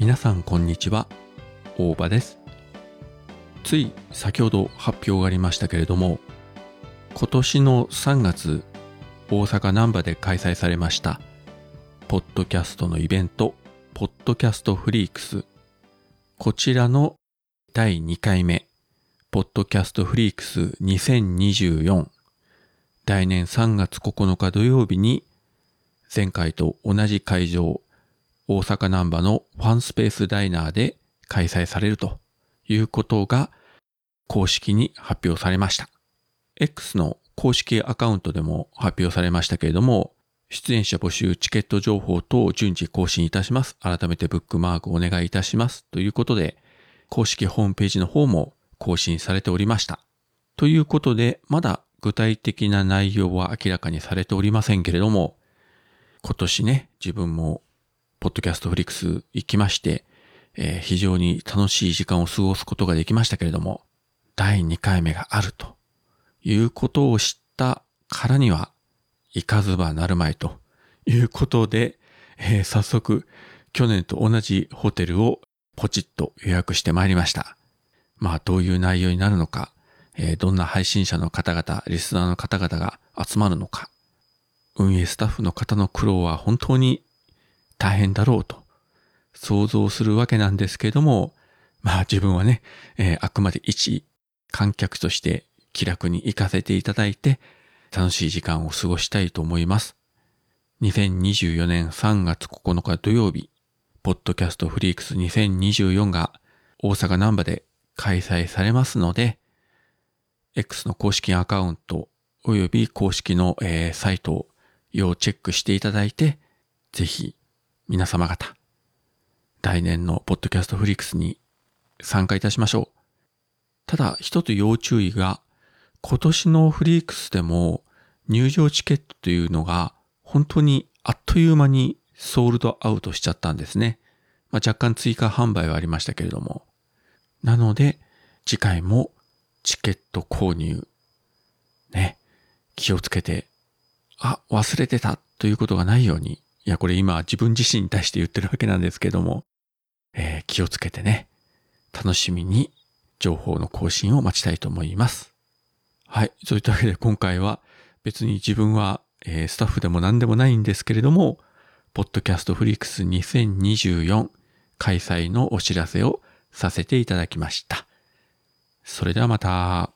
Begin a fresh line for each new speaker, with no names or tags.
皆さんこんにちは。大場です。つい先ほど発表がありましたけれども今年の3月大阪難波で開催されましたポッドキャストのイベントポッドキャストフリークス。こちらの第2回目ポッドキャストフリークス2024来年3月9日土曜日に前回と同じ会場大阪難波のファンスペースダイナーで開催されるということが公式に発表されました。X の公式アカウントでも発表されましたけれども、出演者募集チケット情報等を順次更新いたします。改めてブックマークお願いいたします。ということで、公式ホームページの方も更新されておりました。ということで、まだ具体的な内容は明らかにされておりませんけれども、今年ね、自分もポッドキャストフリックス行きまして、えー、非常に楽しい時間を過ごすことができましたけれども、第2回目があるということを知ったからには、行かずばなるまいということで、えー、早速去年と同じホテルをポチッと予約してまいりました。まあどういう内容になるのか、えー、どんな配信者の方々、リスナーの方々が集まるのか、運営スタッフの方の苦労は本当に大変だろうと想像するわけなんですけども、まあ自分はね、えー、あくまで一観客として気楽に行かせていただいて楽しい時間を過ごしたいと思います。2024年3月9日土曜日、ポッドキャストフリークス2024が大阪南波で開催されますので、X の公式アカウント及び公式の、えー、サイトを要チェックしていただいて、ぜひ皆様方、来年のポッドキャストフリックスに参加いたしましょう。ただ、一つ要注意が、今年のフリークスでも入場チケットというのが本当にあっという間にソールドアウトしちゃったんですね。まあ、若干追加販売はありましたけれども。なので、次回もチケット購入、ね、気をつけて、あ、忘れてたということがないようにいや、これ今自分自身に対して言ってるわけなんですけども、えー、気をつけてね、楽しみに情報の更新を待ちたいと思います。はい。そういったわけで今回は別に自分は、えー、スタッフでも何でもないんですけれども、ポッドキャストフリックス2024開催のお知らせをさせていただきました。それではまた。